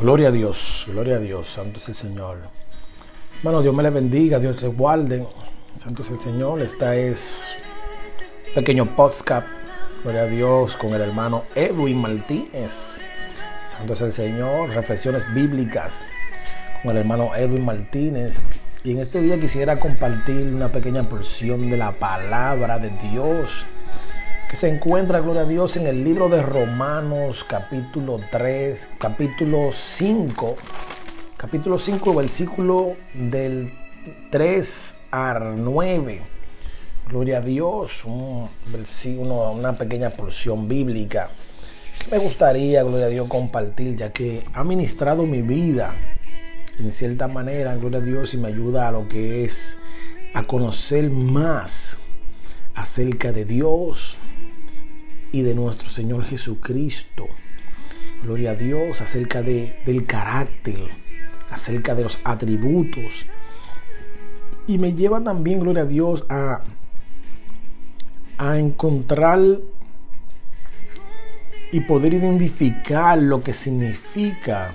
Gloria a Dios, gloria a Dios, santo es el Señor. Hermano, Dios me le bendiga, Dios te guarde. Santo es el Señor. Esta es pequeño podcast, gloria a Dios, con el hermano Edwin Martínez. Santo es el Señor, reflexiones bíblicas con el hermano Edwin Martínez. Y en este día quisiera compartir una pequeña porción de la palabra de Dios que se encuentra, gloria a Dios, en el libro de Romanos capítulo 3, capítulo 5, capítulo 5, versículo del 3 al 9. Gloria a Dios, una pequeña porción bíblica me gustaría, gloria a Dios, compartir, ya que ha ministrado mi vida en cierta manera, gloria a Dios, y me ayuda a lo que es a conocer más acerca de Dios, y de nuestro Señor Jesucristo. Gloria a Dios acerca de, del carácter, acerca de los atributos. Y me lleva también, gloria a Dios, a, a encontrar y poder identificar lo que significa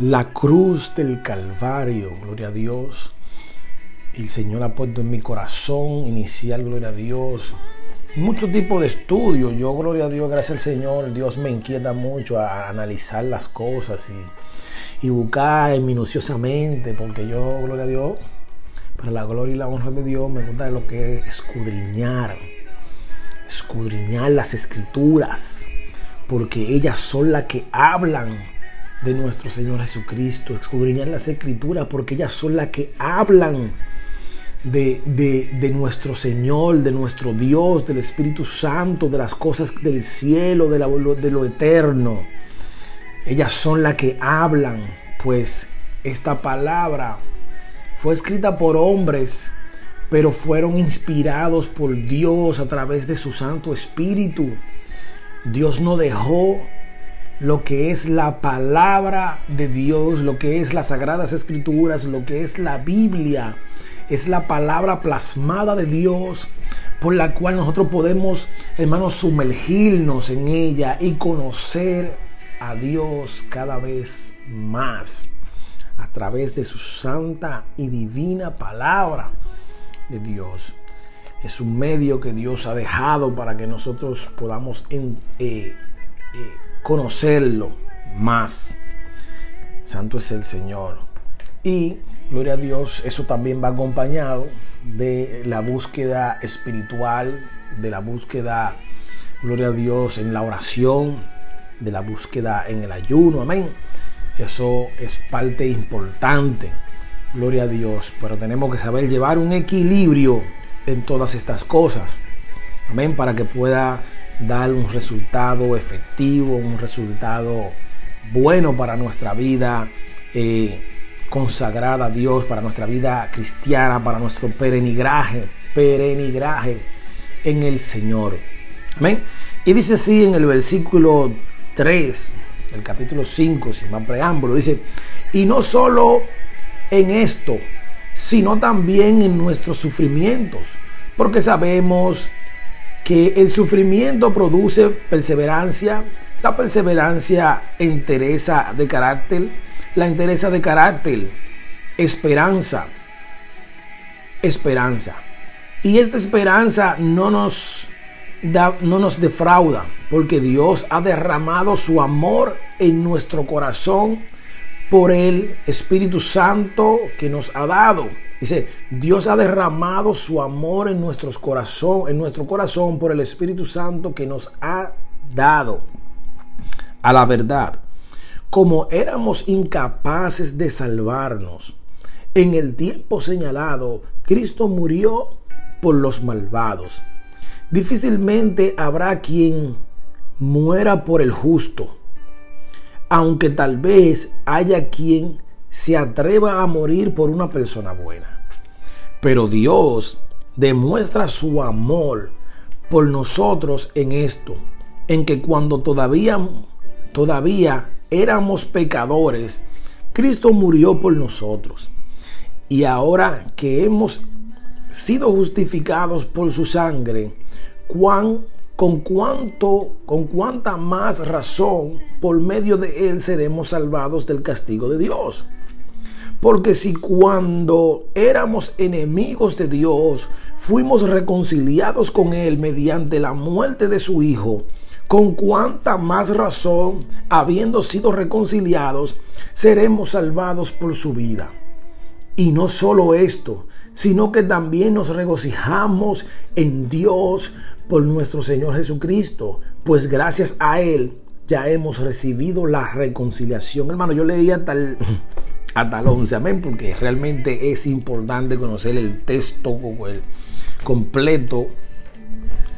la cruz del Calvario, gloria a Dios. El Señor ha puesto en mi corazón inicial, gloria a Dios, muchos tipos de estudios. Yo, gloria a Dios, gracias al Señor, Dios me inquieta mucho a, analizar las cosas y, y, buscar minuciosamente, porque yo, gloria a Dios, para la gloria y la honra de Dios, me gusta lo que es escudriñar, escudriñar las escrituras, porque ellas son las que hablan de nuestro Señor Jesucristo, escudriñar las escrituras, porque ellas son las que hablan de, nuestro Señor, de nuestro Dios, del Espíritu Santo, de las cosas del cielo, de, de lo eterno. Ellas son las que hablan, pues esta palabra fue escrita por hombres, pero fueron inspirados por Dios a través de su Santo Espíritu. Dios no dejó lo que es la palabra de Dios, lo que es las sagradas escrituras, lo que es la Biblia es la palabra plasmada de Dios por la cual nosotros podemos, hermanos, sumergirnos en ella y conocer a Dios cada vez más a través de su santa y divina palabra de Dios. Es un medio que Dios ha dejado para que nosotros podamos eh, eh, conocerlo más. Santo es el Señor. Y, gloria a Dios, eso también va acompañado de la búsqueda espiritual, de la búsqueda, gloria a Dios, en la oración, de la búsqueda en el ayuno, amén. Eso es parte importante, gloria a Dios, pero tenemos que saber llevar un equilibrio en todas estas cosas, amén, para que pueda dar un resultado efectivo, un resultado bueno para nuestra vida. Eh, consagrada a Dios, para nuestra vida cristiana, para nuestro perenigraje, perenigraje en el Señor. Amén. Y dice así en el versículo 3 del capítulo 5, sin más preámbulo, dice, y no solo en esto, sino también en nuestros sufrimientos, porque sabemos que el sufrimiento produce perseverancia, la perseverancia entereza de carácter, la interesa de carácter, esperanza, esperanza. Y esta esperanza no nos, da, no nos defrauda, porque Dios ha derramado su amor en nuestro corazón por el Espíritu Santo que nos ha dado. Dice, Dios ha derramado su amor en nuestros corazón, en nuestro corazón por el Espíritu Santo que nos ha dado. A la verdad, como éramos incapaces de salvarnos, en el tiempo señalado, Cristo murió por los malvados. Difícilmente habrá quien muera por el justo, aunque tal vez haya quien se atreva a morir por una persona buena. Pero Dios demuestra su amor por nosotros en esto, en que cuando todavía todavía éramos pecadores, Cristo murió por nosotros. Y ahora que hemos sido justificados por su sangre, con cuánto, con cuánta más razón por medio de él seremos salvados del castigo de Dios. Porque si cuando éramos enemigos de Dios, fuimos reconciliados con Él mediante la muerte de su Hijo, con cuánta más razón, habiendo sido reconciliados, seremos salvados por su vida. Y no solo esto, sino que también nos regocijamos en Dios por nuestro Señor Jesucristo, pues gracias a Él ya hemos recibido la reconciliación. Hermano, yo leía tal hasta el 11, amén, porque realmente es importante conocer el texto el completo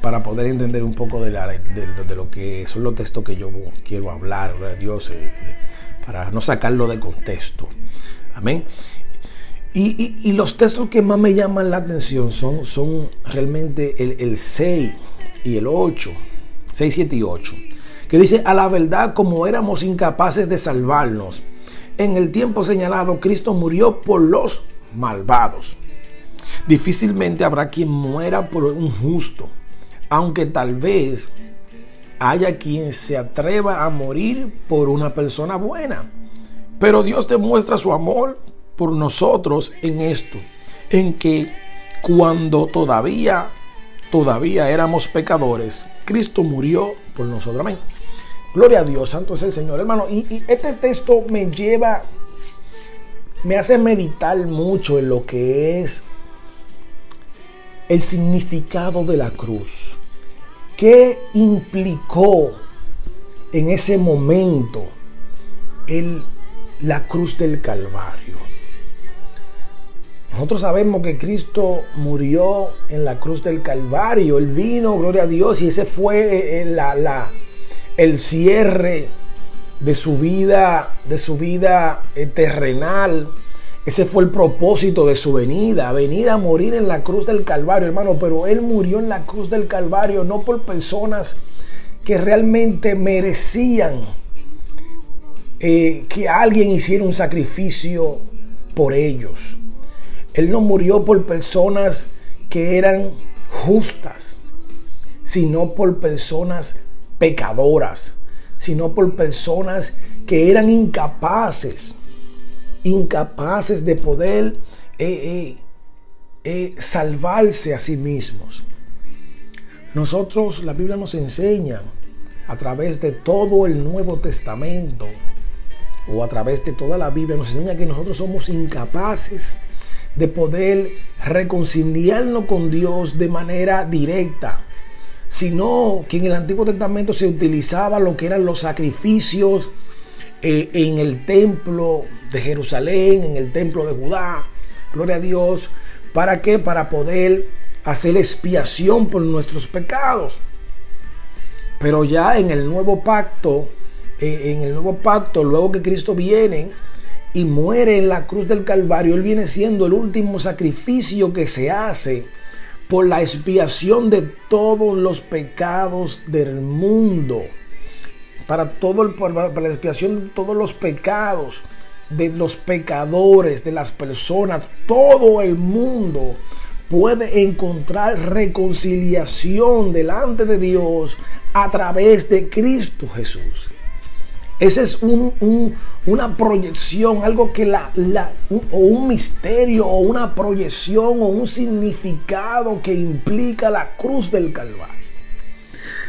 para poder entender un poco de, lo que son los textos que yo quiero hablar, de Dios, eh, para no sacarlo de contexto. Amén. Y, los textos que más me llaman la atención son, son realmente el, el 6 y el 8, 6, 7 y 8, que dice, a la verdad como éramos incapaces de salvarnos, en el tiempo señalado, Cristo murió por los malvados. Difícilmente habrá quien muera por un justo, aunque tal vez haya quien se atreva a morir por una persona buena. Pero Dios demuestra su amor por nosotros en esto, en que cuando todavía, todavía éramos pecadores, Cristo murió por nosotros. Amén. Gloria a Dios, santo es el Señor, hermano. Y, este texto me lleva, me hace meditar mucho en lo que es el significado de la cruz. ¿Qué implicó en ese momento el, la cruz del Calvario? Nosotros sabemos que Cristo murió en la cruz del Calvario. Él vino, gloria a Dios, y ese fue eh, la, la el cierre de su vida, de su vida eh, terrenal. Ese fue el propósito de su venida, venir a morir en la cruz del Calvario, hermano. Pero Él murió en la cruz del Calvario no por personas que realmente merecían eh, que alguien hiciera un sacrificio por ellos. Él no murió por personas que eran justas, sino por personas pecadoras, sino por personas que eran incapaces, incapaces de poder eh, eh, eh, salvarse a sí mismos. Nosotros, la Biblia nos enseña a través de todo el Nuevo Testamento o a través de toda la Biblia, nos enseña que nosotros somos incapaces de poder reconciliarnos con Dios de manera directa sino que en el Antiguo Testamento se utilizaba lo que eran los sacrificios eh, en el templo de Jerusalén, en el templo de Judá. Gloria a Dios. ¿Para qué? Para poder hacer expiación por nuestros pecados. Pero ya en el nuevo pacto, eh, en el nuevo pacto, luego que Cristo viene y muere en la cruz del Calvario, Él viene siendo el último sacrificio que se hace por la expiación de todos los pecados del mundo. Para, todo el, la expiación de todos los pecados de los pecadores, de las personas, todo el mundo puede encontrar reconciliación delante de Dios a través de Cristo Jesús. Ese es una proyección, algo que la, o un misterio, o una proyección, o un significado que implica la cruz del Calvario.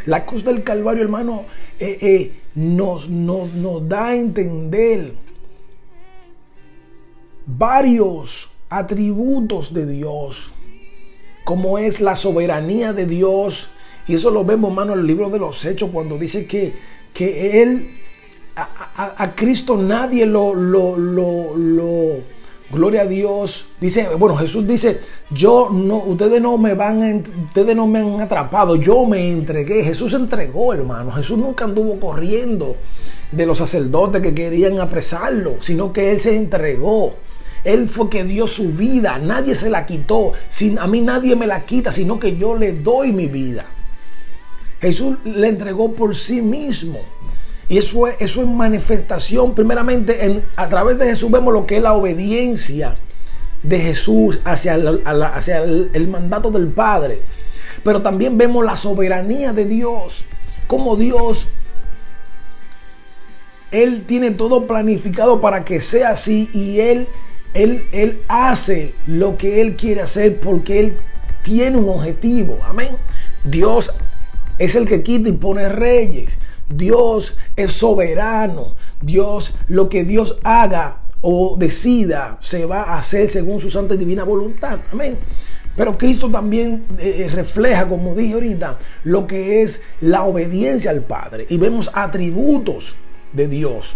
La cruz del Calvario, hermano, eh, eh, nos, nos, nos da a entender varios atributos de Dios, como es la soberanía de Dios. Y eso lo vemos, hermano, en el libro de los Hechos, cuando dice que, que Él a, Cristo nadie lo, lo, lo, gloria a Dios. Dice, bueno, Jesús dice, yo no, ustedes no me van, ustedes no me han atrapado, yo me entregué. Jesús entregó, hermano. Jesús nunca anduvo corriendo de los sacerdotes que querían apresarlo, sino que Él se entregó. Él fue que dio su vida, nadie se la quitó. Sin, a mí nadie me la quita, sino que yo le doy mi vida. Jesús le entregó por sí mismo. Y eso es, manifestación, primeramente, en, a través de Jesús vemos lo que es la obediencia de Jesús hacia, el, el, mandato del Padre. Pero también vemos la soberanía de Dios. Como Dios, Él tiene todo planificado para que sea así y Él, Él, Él hace lo que Él quiere hacer porque Él tiene un objetivo. Amén. Dios es el que quita y pone reyes. Dios es soberano. Dios, lo que Dios haga o decida, se va a hacer según su santa y divina voluntad. Amén. Pero Cristo también eh, refleja, como dije ahorita, lo que es la obediencia al Padre. Y vemos atributos de Dios.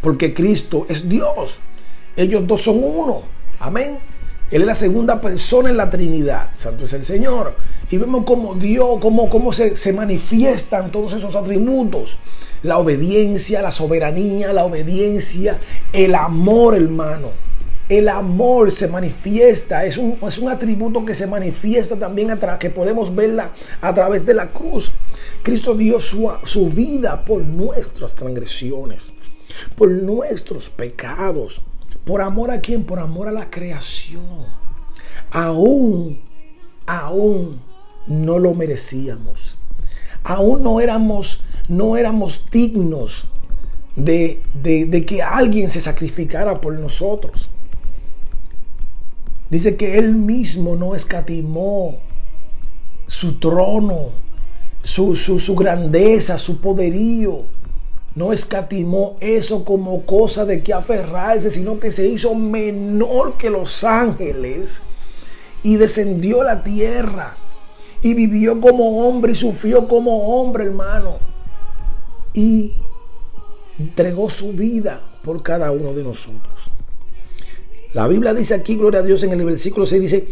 Porque Cristo es Dios. Ellos dos son uno. Amén. Él es la segunda persona en la Trinidad. Santo es el Señor. Y vemos cómo Dios, cómo, cómo se, se manifiestan todos esos atributos. La obediencia, la soberanía, la obediencia, el amor, hermano. El amor se manifiesta, es un, es un atributo que se manifiesta también, a que podemos verla a través de la cruz. Cristo dio su, su vida por nuestras transgresiones, por nuestros pecados. ¿Por amor a quién? Por amor a la creación. Aún, aún no lo merecíamos. Aún no éramos, no éramos dignos de, de que alguien se sacrificara por nosotros. Dice que Él mismo no escatimó su trono, su, su, su, grandeza, su poderío. No escatimó eso como cosa de que aferrarse, sino que se hizo menor que los ángeles y descendió a la tierra y vivió como hombre y sufrió como hombre, hermano. Y entregó su vida por cada uno de nosotros. La Biblia dice aquí, gloria a Dios, en el versículo 6 dice,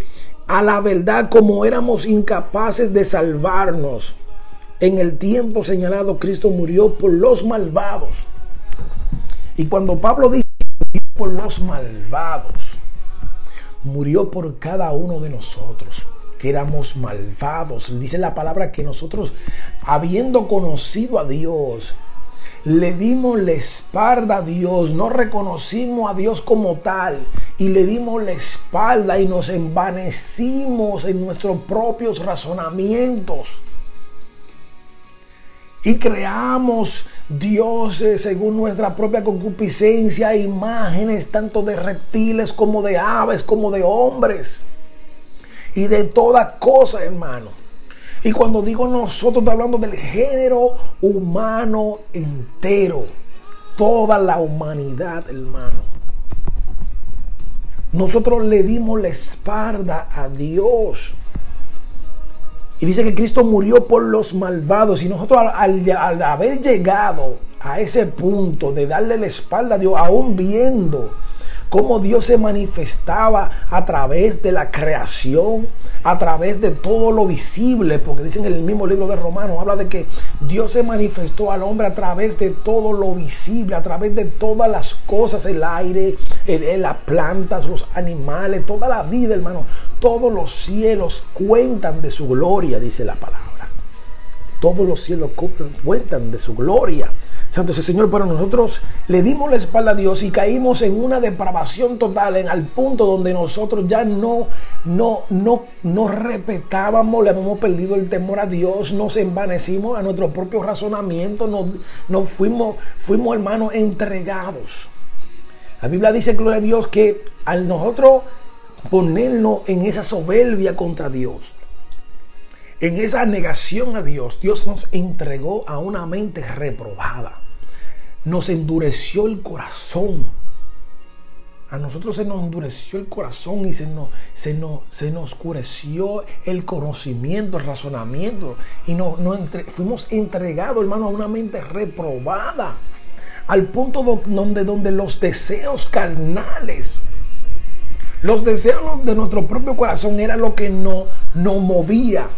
a la verdad como éramos incapaces de salvarnos, en el tiempo señalado Cristo murió por los malvados. Y cuando Pablo dice murió por los malvados, murió por cada uno de nosotros que éramos malvados. Dice la palabra que nosotros, habiendo conocido a Dios, le dimos la espalda a Dios, no reconocimos a Dios como tal y le dimos la espalda y nos envanecimos en nuestros propios razonamientos. Y creamos dioses según nuestra propia concupiscencia, imágenes tanto de reptiles como de aves, como de hombres y de toda cosa, hermano. Y cuando digo nosotros, estoy hablando del género humano entero. Toda la humanidad, hermano. Nosotros le dimos la espalda a Dios. Y dice que Cristo murió por los malvados. Y nosotros al, haber llegado a ese punto de darle la espalda a Dios, aún viendo cómo Dios se manifestaba a través de la creación, a través de todo lo visible, porque dicen en el mismo libro de Romanos, habla de que Dios se manifestó al hombre a través de todo lo visible, a través de todas las cosas, el aire, las plantas, los animales, toda la vida, hermano, todos los cielos cuentan de su gloria, dice la palabra. Todos los cielos cuentan de su gloria. Santo es el Señor, pero nosotros le dimos la espalda a Dios y caímos en una depravación total, en al punto donde nosotros ya no, no, no, no respetábamos, le habíamos perdido el temor a Dios, nos envanecimos a nuestro propio razonamiento, nos, nos fuimos, fuimos hermanos entregados. La Biblia dice, gloria a Dios, que al nosotros ponernos en esa soberbia contra Dios, en esa negación a Dios, Dios nos entregó a una mente reprobada. Nos endureció el corazón. A nosotros se nos endureció el corazón y se nos, se nos, se nos oscureció el conocimiento, el razonamiento. Y no, no fuimos entregados, hermano, a una mente reprobada. Al punto donde, donde los deseos carnales, los deseos de nuestro propio corazón era lo que nos no movía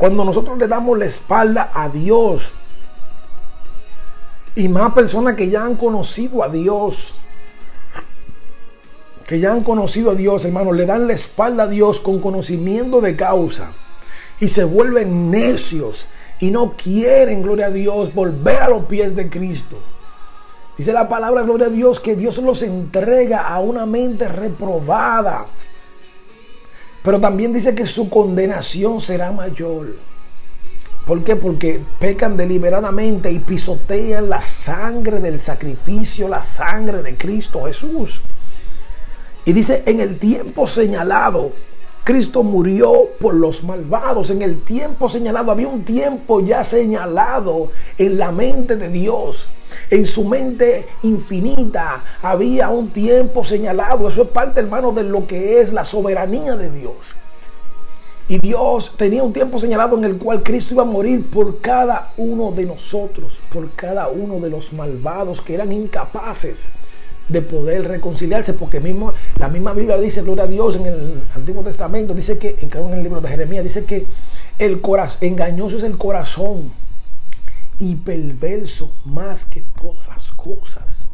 cuando nosotros le damos la espalda a Dios, y más personas que ya han conocido a Dios, que ya han conocido a Dios, hermano, le dan la espalda a Dios con conocimiento de causa y se vuelven necios y no quieren, gloria a Dios, volver a los pies de Cristo. Dice la palabra, gloria a Dios, que Dios los entrega a una mente reprobada Pero también dice que su condenación será mayor. ¿Por qué? Porque pecan deliberadamente y pisotean la sangre del sacrificio, la sangre de Cristo Jesús. Y dice, en el tiempo señalado, Cristo murió por los malvados. En el tiempo señalado, había un tiempo ya señalado en la mente de Dios. En su mente infinita había un tiempo señalado. Eso es parte, hermano, de lo que es la soberanía de Dios. Y Dios tenía un tiempo señalado en el cual Cristo iba a morir por cada uno de nosotros, por cada uno de los malvados que eran incapaces de poder reconciliarse, porque mismo, la misma Biblia dice, gloria a Dios, en el Antiguo Testamento, dice que, en el libro de Jeremías, dice que el corazón, engañoso es el corazón y perverso más que todas las cosas.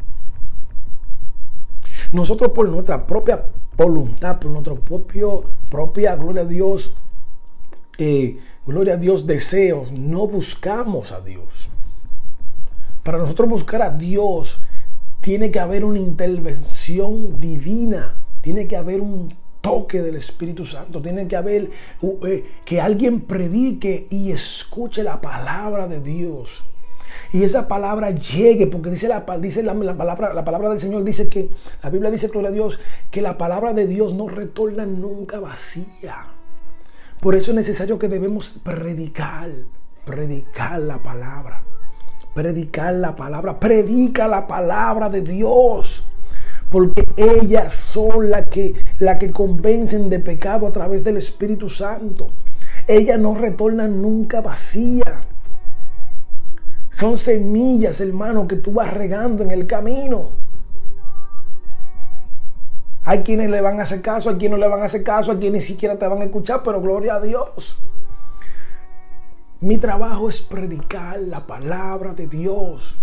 Nosotros por nuestra propia voluntad, por nuestra propio, propia, gloria a Dios, eh, gloria a Dios, deseos, no buscamos a Dios. Para nosotros buscar a Dios, tiene que haber una intervención divina, tiene que haber un toque del Espíritu Santo, tiene que haber eh, que alguien predique y escuche la palabra de Dios. Y esa palabra llegue, porque dice, la, dice la, palabra, la palabra del Señor, dice que la Biblia dice, gloria a Dios, que la palabra de Dios no retorna nunca vacía. Por eso es necesario que debemos predicar, predicar la palabra, predicar la palabra, predica la palabra de Dios. Porque ellas son las que, la que convencen de pecado a través del Espíritu Santo. Ellas no retornan nunca vacía. Son semillas, hermano, que tú vas regando en el camino. Hay quienes le van a hacer caso, hay quienes no le van a hacer caso, hay quienes ni siquiera te van a escuchar, pero gloria a Dios. Mi trabajo es predicar la palabra de Dios.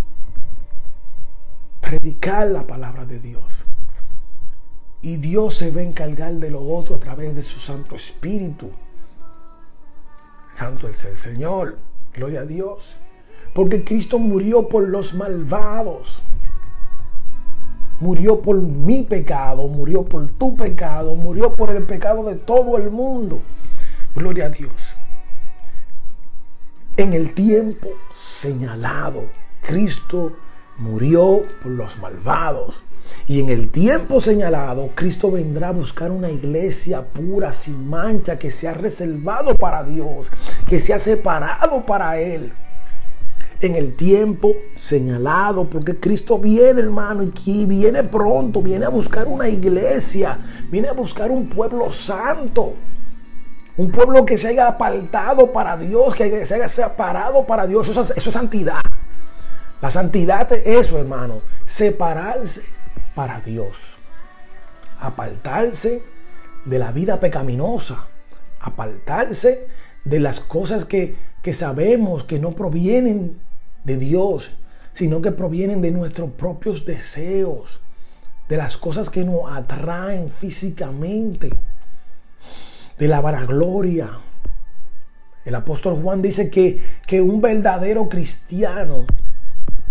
Predicar la palabra de Dios. Y Dios se va a encargar de lo otro a través de su Santo Espíritu. Santo es el Señor. Gloria a Dios. Porque Cristo murió por los malvados murió por mi pecado, murió por tu pecado, murió por el pecado de todo el mundo. Gloria a Dios. En el tiempo señalado, Cristo murió por los malvados. Y en el tiempo señalado, Cristo vendrá a buscar una iglesia pura, sin mancha, que se ha reservado para Dios, que se ha separado para Él en el tiempo señalado, porque Cristo viene, hermano, y viene pronto, viene a buscar una iglesia, viene a buscar un pueblo santo. Un pueblo que se haya apartado para Dios, que se haya separado para Dios. Eso, eso es santidad. La santidad es eso, hermano. Separarse para Dios. Apartarse de la vida pecaminosa. Apartarse de las cosas que, que sabemos que no provienen de Dios, sino que provienen de nuestros propios deseos, de las cosas que nos atraen físicamente, de la vanagloria. El apóstol Juan dice que, que un verdadero cristiano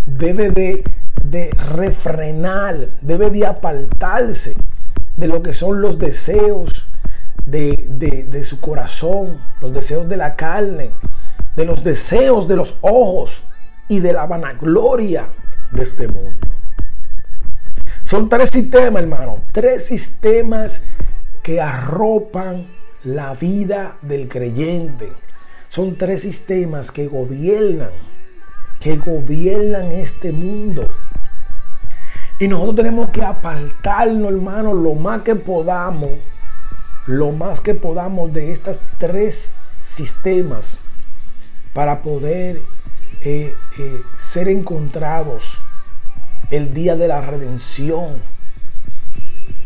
debe de, de refrenar, debe de apartarse de lo que son los deseos de, de, su corazón, los deseos de la carne, de los deseos de los ojos, y de la vanagloria de este mundo. Son tres sistemas, hermano, tres sistemas que arropan la vida del creyente. Son tres sistemas que gobiernan, que gobiernan este mundo. Y nosotros tenemos que apartarnos, hermano, lo más que podamos, lo más que podamos de estos tres sistemas para poder eh, eh, ser encontrados el día de la redención,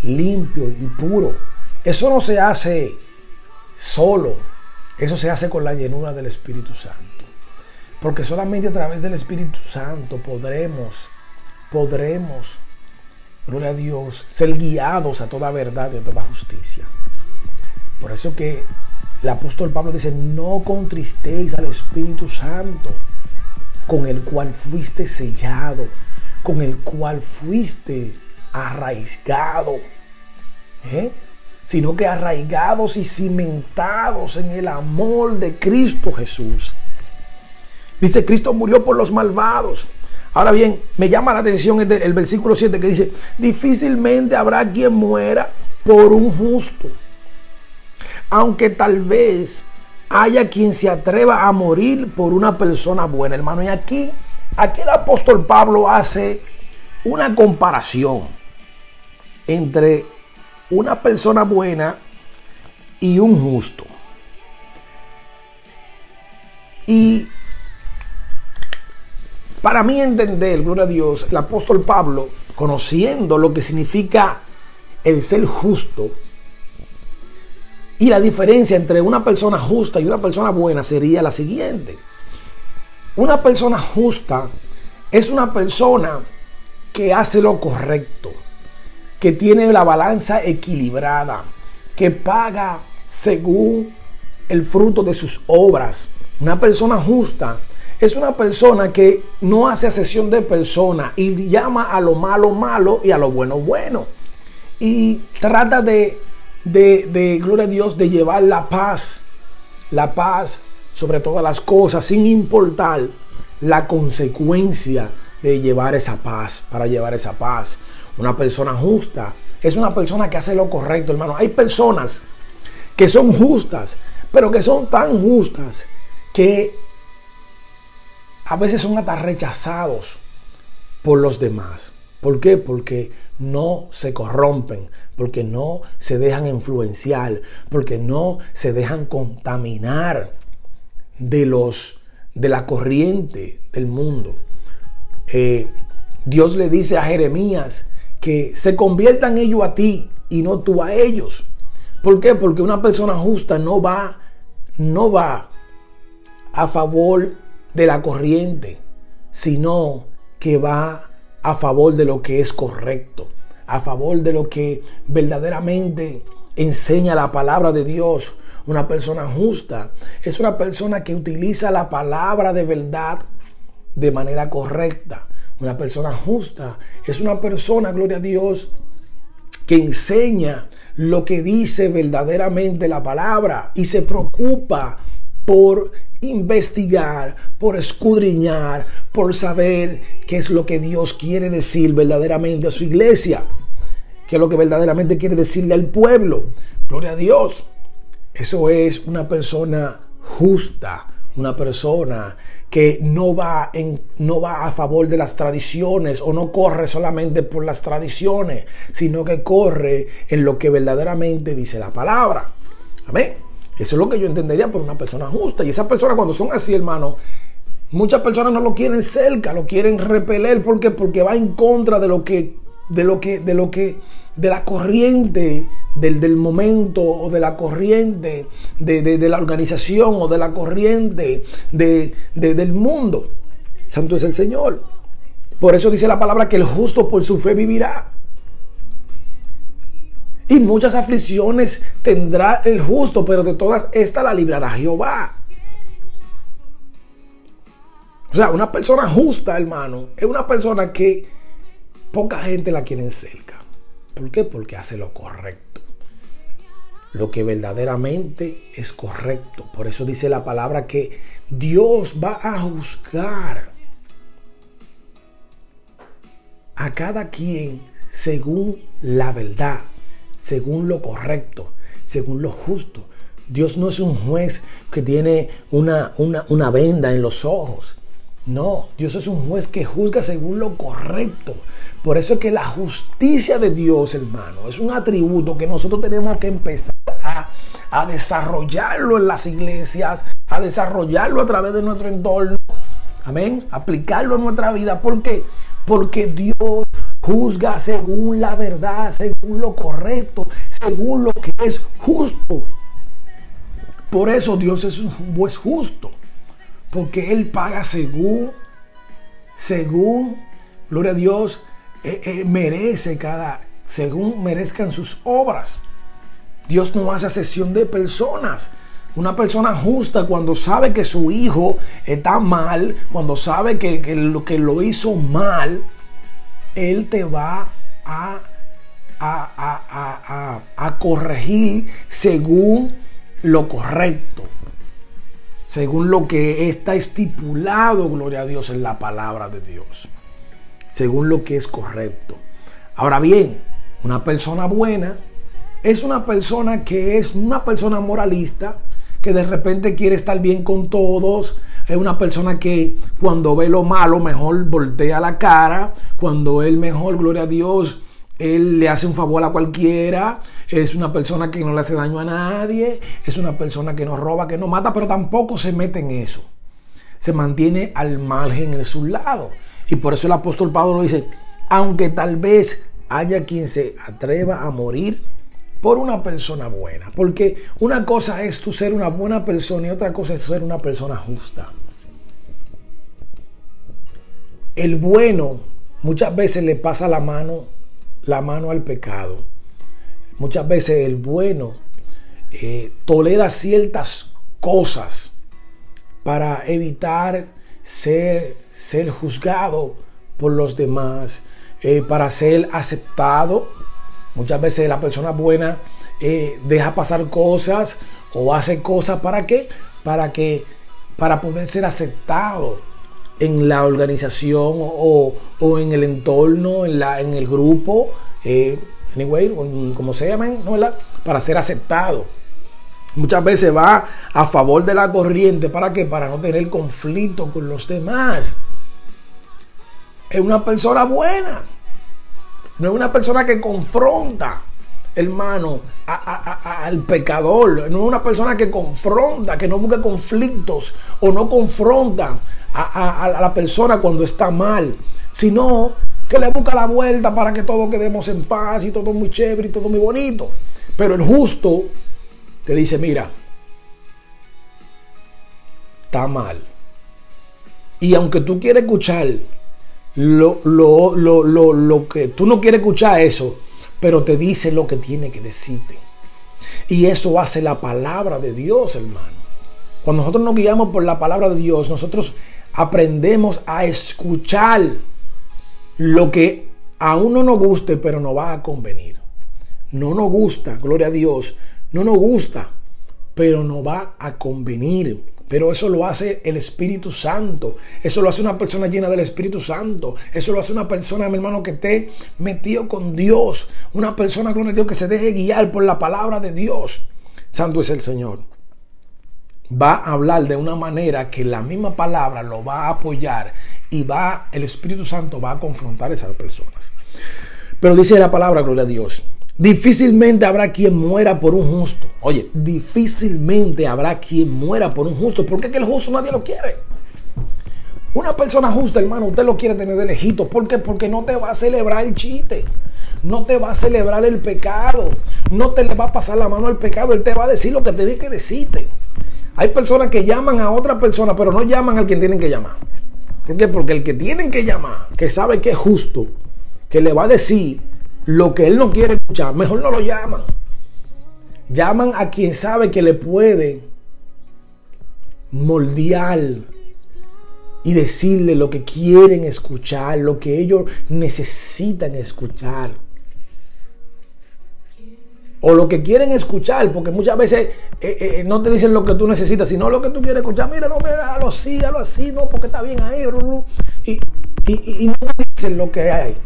limpio y puro. Eso no se hace solo, eso se hace con la llenura del Espíritu Santo. Porque solamente a través del Espíritu Santo podremos, podremos, gloria a Dios, ser guiados a toda verdad y a toda justicia. Por eso que el apóstol Pablo dice, no contristéis al Espíritu Santo con el cual fuiste sellado, con el cual fuiste arraigado. ¿Eh? sino que arraigados y cimentados en el amor de Cristo Jesús. Dice, Cristo murió por los malvados. Ahora bien, me llama la atención el, el versículo 7 que dice, difícilmente habrá quien muera por un justo. Aunque tal vez haya quien se atreva a morir por una persona buena, hermano. Y aquí, aquí el apóstol Pablo hace una comparación entre una persona buena y un justo. Y para mí entender, gloria a Dios, el apóstol Pablo, conociendo lo que significa el ser justo, y la diferencia entre una persona justa y una persona buena sería la siguiente. Una persona justa es una persona que hace lo correcto, que tiene la balanza equilibrada, que paga según el fruto de sus obras. Una persona justa es una persona que no hace asesión de persona y llama a lo malo malo y a lo bueno bueno. Y trata de de, gloria a Dios, de llevar la paz, la paz sobre todas las cosas, sin importar la consecuencia de llevar esa paz, para llevar esa paz. Una persona justa es una persona que hace lo correcto, hermano. Hay personas que son justas, pero que son tan justas que a veces son hasta rechazados por los demás. ¿Por qué? Porque no se corrompen, porque no se dejan influenciar, porque no se dejan contaminar de los de la corriente del mundo. Eh, Dios le dice a Jeremías que se conviertan ellos a ti y no tú a ellos. ¿Por qué? Porque una persona justa no va, no va a favor de la corriente, sino que va a favor de lo que es correcto, a favor de lo que verdaderamente enseña la palabra de Dios. Una persona justa es una persona que utiliza la palabra de verdad de manera correcta. Una persona justa es una persona, gloria a Dios, que enseña lo que dice verdaderamente la palabra y se preocupa por investigar, por escudriñar, por saber qué es lo que Dios quiere decir verdaderamente a su iglesia, qué es lo que verdaderamente quiere decirle al pueblo. Gloria a Dios. Eso es una persona justa, una persona que no va, en, no va a favor de las tradiciones o no corre solamente por las tradiciones, sino que corre en lo que verdaderamente dice la palabra. Amén. Eso es lo que yo entendería por una persona justa. Y esas personas cuando son así, hermano, muchas personas no lo quieren cerca, lo quieren repeler porque porque va en contra de lo que de lo que de lo que de la corriente del, momento o de la corriente de, la organización o de la corriente del mundo. Santo es el Señor. Por eso dice la palabra que el justo por su fe vivirá. Y muchas aflicciones tendrá el justo, pero de todas estas la librará Jehová. O sea, una persona justa, hermano, es una persona que poca gente la quiere cerca. ¿Por qué? Porque hace lo correcto. Lo que verdaderamente es correcto. Por eso dice la palabra que Dios va a juzgar a cada quien según la verdad según lo correcto, según lo justo. Dios no es un juez que tiene una, una, venda en los ojos. No, Dios es un juez que juzga según lo correcto. Por eso es que la justicia de Dios, hermano, es un atributo que nosotros tenemos que empezar a, a desarrollarlo en las iglesias, a desarrollarlo a través de nuestro entorno. Amén. Aplicarlo en nuestra vida. ¿Por qué? Porque Dios juzga según la verdad, según lo correcto, según lo que es justo. Por eso Dios es un justo, porque Él paga según, según, gloria a Dios, eh, eh, merece cada, según merezcan sus obras. Dios no hace sesión de personas. Una persona justa cuando sabe que su hijo está mal, cuando sabe que, lo, que lo hizo mal, él te va a a, a corregir según lo correcto, según lo que está estipulado, gloria a Dios, en la palabra de Dios, según lo que es correcto. Ahora bien, una persona buena es una persona que es una persona moralista, que de repente quiere estar bien con todos, es una persona que cuando ve lo malo mejor voltea la cara, cuando él mejor, gloria a Dios, él le hace un favor a cualquiera, es una persona que no le hace daño a nadie, es una persona que no roba, que no mata, pero tampoco se mete en eso. Se mantiene al margen en su lado. Y por eso el apóstol Pablo dice, aunque tal vez haya quien se atreva a morir por una persona buena. Porque una cosa es tú ser una buena persona y otra cosa es ser una persona justa. El bueno muchas veces le pasa la mano la mano al pecado. Muchas veces el bueno eh, tolera ciertas cosas para evitar ser, ser juzgado por los demás, eh, para ser aceptado. Muchas veces la persona buena eh, deja pasar cosas o hace cosas para qué? Para que para poder ser aceptado en la organización o, en el entorno, en, la, en el grupo, eh, anyway, como se llaman, ¿no? para ser aceptado. Muchas veces va a favor de la corriente. ¿Para qué? Para no tener conflicto con los demás. Es una persona buena. No es una persona que confronta, hermano, al pecador. No es una persona que confronta, que no busca conflictos o no confronta a, la persona cuando está mal, sino que le busca la vuelta para que todos quedemos en paz y todo muy chévere y todo muy bonito. Pero el justo te dice, mira, está mal. Y aunque tú quieres escuchar lo, lo, lo, lo, que tú no quieres escuchar eso, pero te dice lo que tiene que decirte. Y eso hace la palabra de Dios, hermano. Cuando nosotros nos guiamos por la palabra de Dios, nosotros aprendemos a escuchar lo que a uno no guste, pero no va a convenir. No nos gusta, gloria a Dios, no nos gusta, pero no va a convenir. Pero eso lo hace el Espíritu Santo. Eso lo hace una persona llena del Espíritu Santo. Eso lo hace una persona, mi hermano, que esté metido con Dios. Una persona, gloria a Dios, que se deje guiar por la palabra de Dios. Santo es el Señor va a hablar de una manera que la misma palabra lo va a apoyar y va, el Espíritu Santo va a confrontar esas personas. Pero dice la palabra, gloria a Dios, difícilmente habrá quien muera por un justo. Oye, difícilmente habrá quien muera por un justo, porque que el justo nadie lo quiere. Una persona justa, hermano, usted lo quiere tener de lejito. ¿Por qué? Porque no te va a celebrar el chiste. No te va a celebrar el pecado. No te le va a pasar la mano al pecado. Él te va a decir lo que tiene que decirte. Hay personas que llaman a otra persona, pero no llaman al quien tienen que llamar. ¿Por qué? Porque el que tienen que llamar, que sabe que es justo, que le va a decir lo que él no quiere escuchar, mejor no lo llaman. Llaman a quien sabe que le puede moldear y decirle lo que quieren escuchar, lo que ellos necesitan escuchar o lo que quieren escuchar, porque muchas veces eh, eh, no te dicen lo que tú necesitas, sino lo que tú quieres escuchar. Mira, no, mira, lo así, hazlo así, no, porque está bien ahí. Y, y, no dicen lo que hay.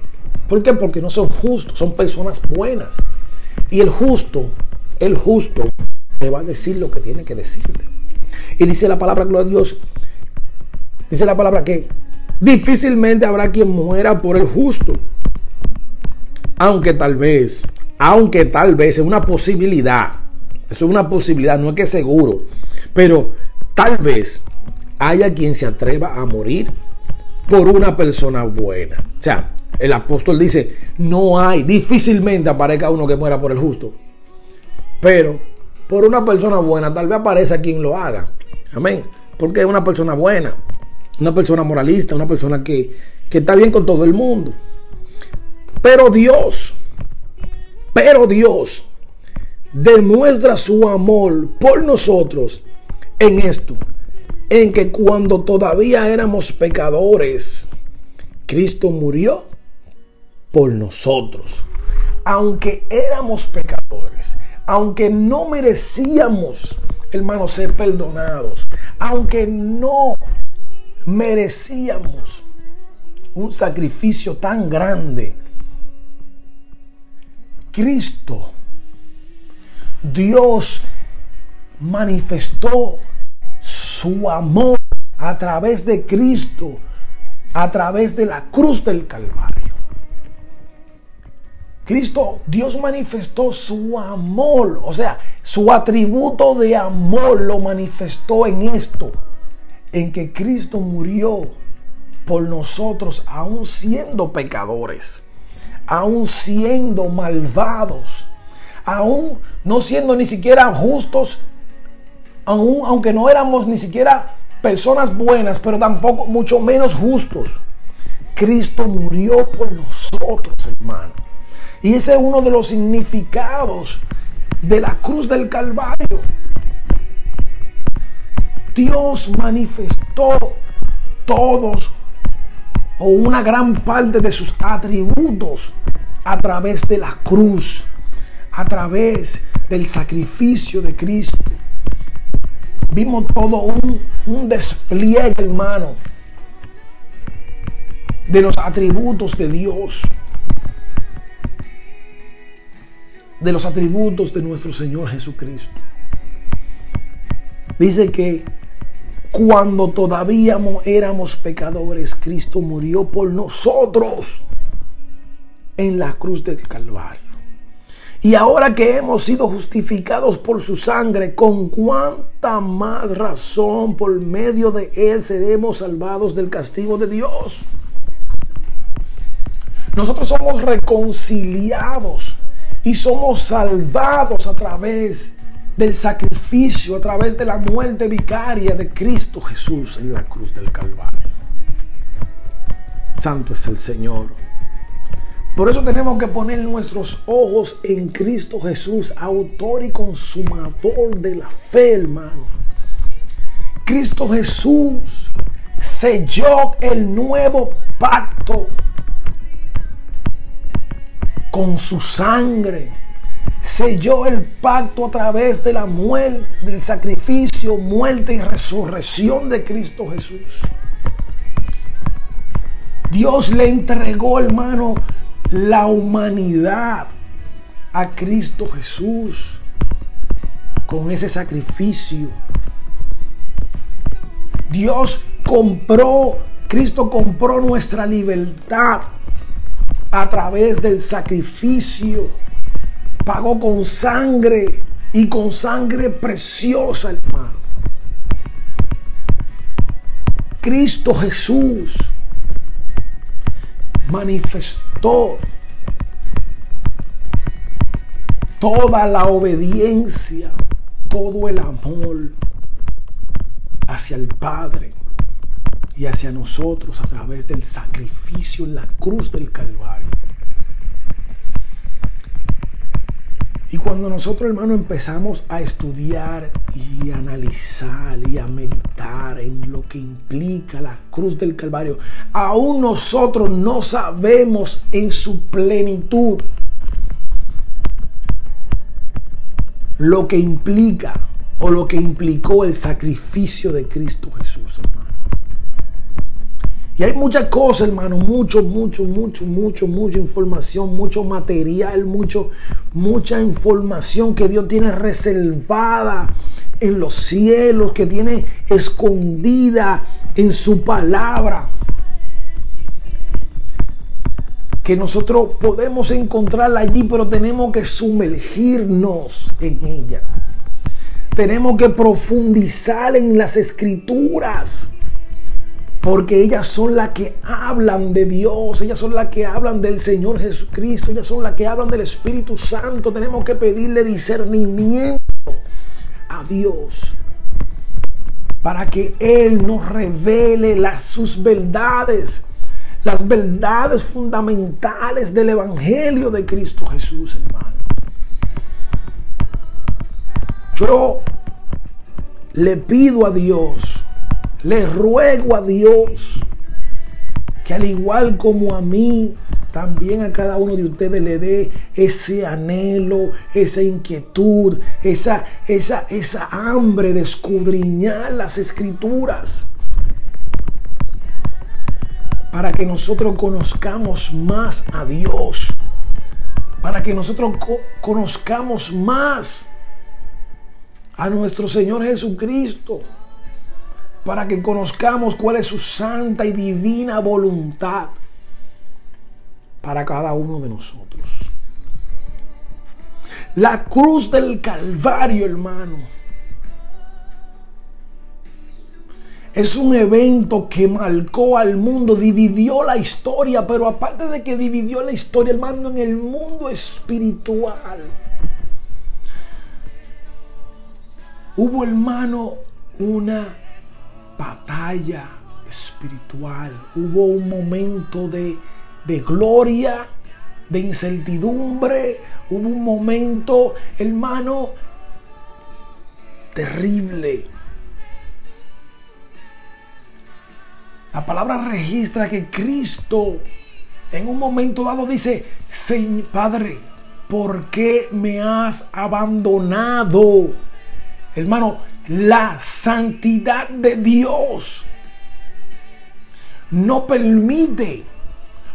¿Por qué? Porque no son justos, son personas buenas. Y el justo, el justo, te va a decir lo que tiene que decirte. Y dice la palabra, gloria a Dios, dice la palabra que difícilmente habrá quien muera por el justo. Aunque tal vez aunque tal vez es una posibilidad, eso es una posibilidad, no es que seguro, pero tal vez haya quien se atreva a morir por una persona buena. O sea, el apóstol dice, no hay, difícilmente aparezca uno que muera por el justo, pero por una persona buena tal vez aparezca quien lo haga. Amén. Porque es una persona buena, una persona moralista, una persona que, que está bien con todo el mundo. Pero Dios pero Dios demuestra su amor por nosotros en esto, en que cuando todavía éramos pecadores, Cristo murió por nosotros. aunque éramos pecadores, aunque no merecíamos, hermano, ser perdonados, aunque no merecíamos un sacrificio tan grande, Cristo, Dios manifestó su amor a través de Cristo, a través de la cruz del Calvario. Cristo, Dios manifestó su amor, o sea, su atributo de amor lo manifestó en esto, en que Cristo murió por nosotros, aún siendo pecadores, aún siendo malvados, aún no siendo ni siquiera justos, aún aunque no éramos ni siquiera personas buenas, pero tampoco mucho menos justos. Cristo murió por nosotros, hermano. Y ese es uno de los significados de la cruz del Calvario. Dios manifestó todos o una gran parte de sus atributos a través de la cruz, a través del sacrificio de Cristo. Vimos todo un, un despliegue, hermano, de los atributos de Dios. De los atributos de nuestro Señor Jesucristo. Dice que cuando todavía éramos pecadores, Cristo murió por nosotros en la cruz del Calvario. Y ahora que hemos sido justificados por su sangre, con cuánta más razón por medio de él seremos salvados del castigo de Dios. Nosotros somos reconciliados y somos salvados a través del sacrificio a través de la muerte vicaria de Cristo Jesús en la cruz del Calvario. Santo es el Señor. Por eso tenemos que poner nuestros ojos en Cristo Jesús, autor y consumador de la fe, hermano. Cristo Jesús selló el nuevo pacto con su sangre selló el pacto a través de la muerte, del sacrificio, muerte y resurrección de Cristo Jesús. Dios le entregó, hermano, la humanidad a Cristo Jesús con ese sacrificio. Dios compró, Cristo compró nuestra libertad a través del sacrificio pagó con sangre y con sangre preciosa, hermano. Cristo Jesús manifestó toda la obediencia, todo el amor hacia el Padre y hacia nosotros a través del sacrificio en la cruz del Calvario. Y cuando nosotros, hermano, empezamos a estudiar y analizar y a meditar en lo que implica la cruz del Calvario, aún nosotros no sabemos en su plenitud lo que implica o lo que implicó el sacrificio de Cristo Jesús, hermano. Hay muchas cosas, hermano, mucho, mucho, mucho, mucho, mucha información, mucho material, mucho, mucha información que Dios tiene reservada en los cielos, que tiene escondida en su palabra. Que nosotros podemos encontrarla allí, pero tenemos que sumergirnos en ella. Tenemos que profundizar en las escrituras porque ellas son las que hablan de Dios, ellas son las que hablan del Señor Jesucristo, ellas son las que hablan del Espíritu Santo. Tenemos que pedirle discernimiento a Dios para que Él nos revele las, sus verdades, las verdades fundamentales del Evangelio de Cristo Jesús, hermano. Yo le pido a Dios le ruego a Dios que al igual como a mí también a cada uno de ustedes le dé ese anhelo, esa inquietud, esa, esa, esa hambre de escudriñar las escrituras. Para que nosotros conozcamos más a Dios. Para que nosotros conozcamos más a nuestro Señor Jesucristo. Para que conozcamos cuál es su santa y divina voluntad para cada uno de nosotros. La cruz del Calvario, hermano. Es un evento que marcó al mundo, dividió la historia, pero aparte de que dividió la historia, hermano, en el mundo espiritual. Hubo, hermano, una batalla espiritual. Hubo un momento de de gloria, de incertidumbre. Hubo un momento, hermano, terrible. La palabra registra que Cristo en un momento dado dice, Padre, ¿por qué me has abandonado? Hermano, la santidad de Dios no permite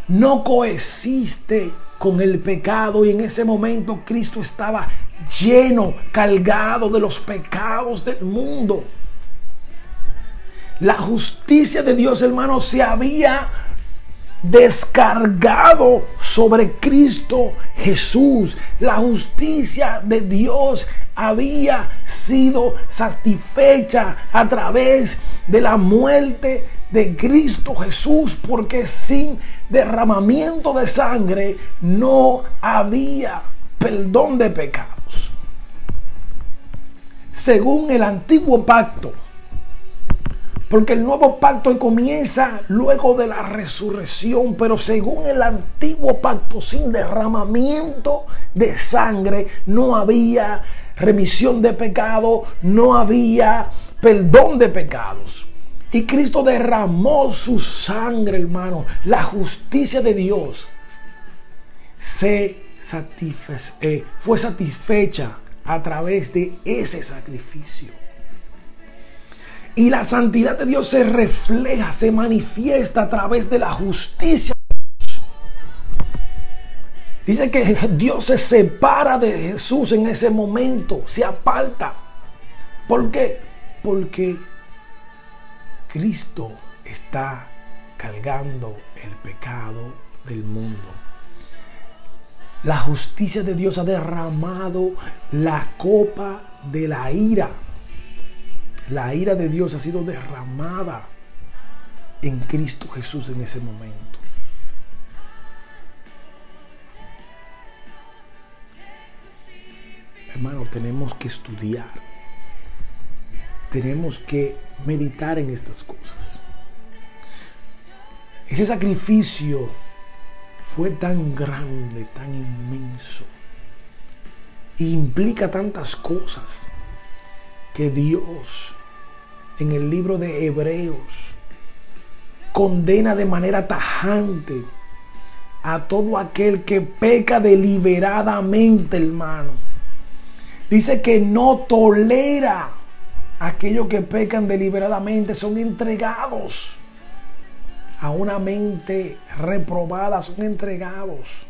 no coexiste con el pecado y en ese momento Cristo estaba lleno, cargado de los pecados del mundo. La justicia de Dios, hermano, se había descargado sobre Cristo Jesús. La justicia de Dios había sido satisfecha a través de la muerte de Cristo Jesús, porque sin derramamiento de sangre no había perdón de pecados. Según el antiguo pacto, porque el nuevo pacto comienza luego de la resurrección, pero según el antiguo pacto, sin derramamiento de sangre, no había remisión de pecado, no había perdón de pecados. Y Cristo derramó su sangre, hermano. La justicia de Dios se eh, fue satisfecha a través de ese sacrificio. Y la santidad de Dios se refleja, se manifiesta a través de la justicia. Dice que Dios se separa de Jesús en ese momento, se aparta. ¿Por qué? Porque Cristo está cargando el pecado del mundo. La justicia de Dios ha derramado la copa de la ira. La ira de Dios ha sido derramada en Cristo Jesús en ese momento. Hermano, tenemos que estudiar. Tenemos que meditar en estas cosas. Ese sacrificio fue tan grande, tan inmenso, implica tantas cosas que Dios en el libro de Hebreos condena de manera tajante a todo aquel que peca deliberadamente, hermano. Dice que no tolera aquellos que pecan deliberadamente son entregados a una mente reprobada, son entregados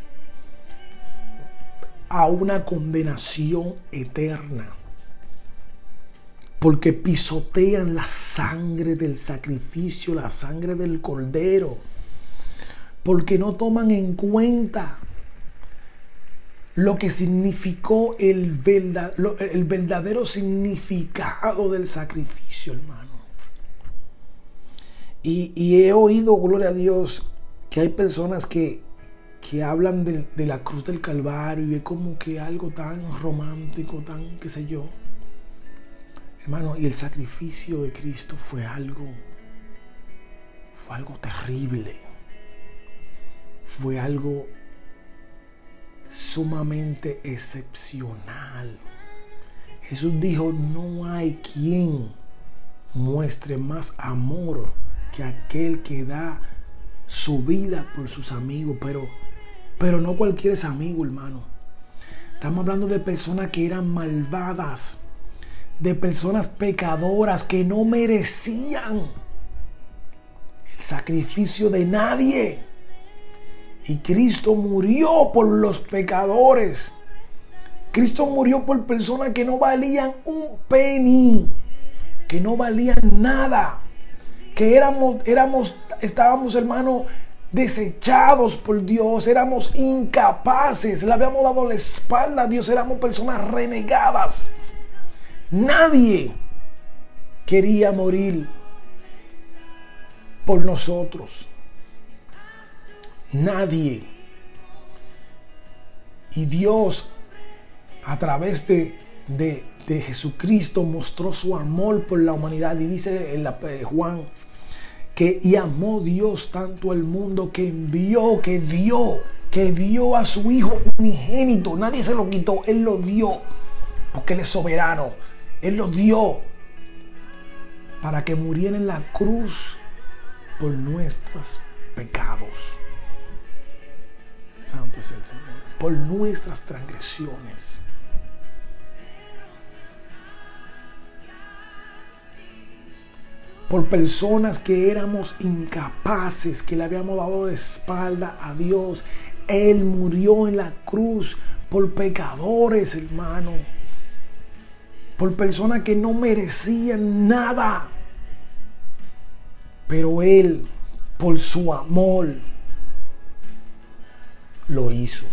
a una condenación eterna. Porque pisotean la sangre del sacrificio, la sangre del cordero. Porque no toman en cuenta lo que significó el, verdadero significado del sacrificio, hermano. Y, he oído, gloria a Dios, que hay personas que, que hablan de, de, la cruz del Calvario y es como que algo tan romántico, tan qué sé yo. Hermano, y el sacrificio de Cristo fue algo, fue algo terrible. Fue algo sumamente excepcional. Jesús dijo, no hay quien muestre más amor que aquel que da su vida por sus amigos, pero Pero no cualquiera es amigo, hermano. Estamos hablando de personas que eran malvadas, de personas pecadoras que no merecían el sacrificio de nadie. Y Cristo murió por los pecadores. Cristo murió por personas que no valían un penny, que no valían nada, que éramos, éramos, estábamos, hermano, desechados por Dios, éramos incapaces, le habíamos dado la espalda a Dios, éramos personas renegadas. Nadie quería morir por nosotros. Nadie. Y Dios, a través de, de, Jesucristo, mostró su amor por la humanidad. Y dice en la, eh, Juan que y amó Dios tanto al mundo que envió, que dio, que dio a su Hijo unigénito. Nadie se lo quitó, Él lo dio, porque Él es soberano. Él lo dio para que muriera en la cruz por nuestros pecados. Santo es el Señor. Por nuestras transgresiones. Por personas que éramos incapaces, que le habíamos dado la espalda a Dios. Él murió en la cruz por pecadores, hermano. Por personas que no merecían nada. Pero Él, por su amor, lo hizo.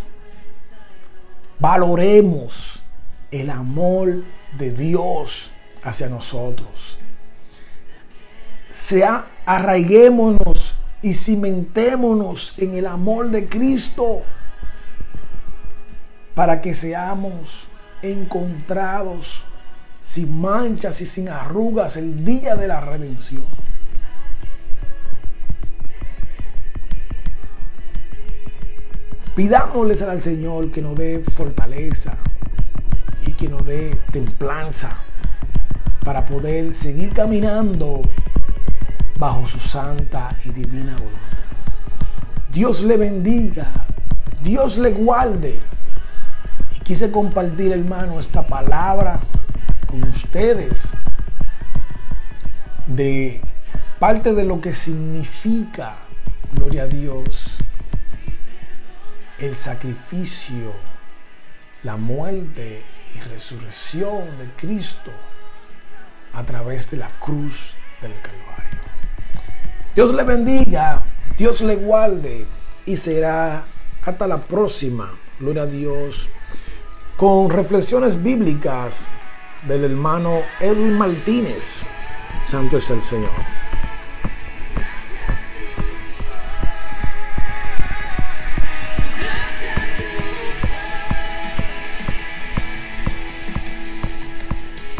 Valoremos el amor de Dios hacia nosotros. Sea, arraiguémonos y cimentémonos en el amor de Cristo para que seamos encontrados sin manchas y sin arrugas el día de la redención. Pidámosles al Señor que nos dé fortaleza y que nos dé templanza para poder seguir caminando bajo su santa y divina voluntad. Dios le bendiga, Dios le guarde. Y quise compartir, hermano, esta palabra con ustedes de parte de lo que significa, gloria a Dios, el sacrificio, la muerte y resurrección de Cristo a través de la cruz del Calvario. Dios le bendiga, Dios le guarde y será hasta la próxima, gloria a Dios, con reflexiones bíblicas del hermano Edwin Martínez. Santo es el Señor.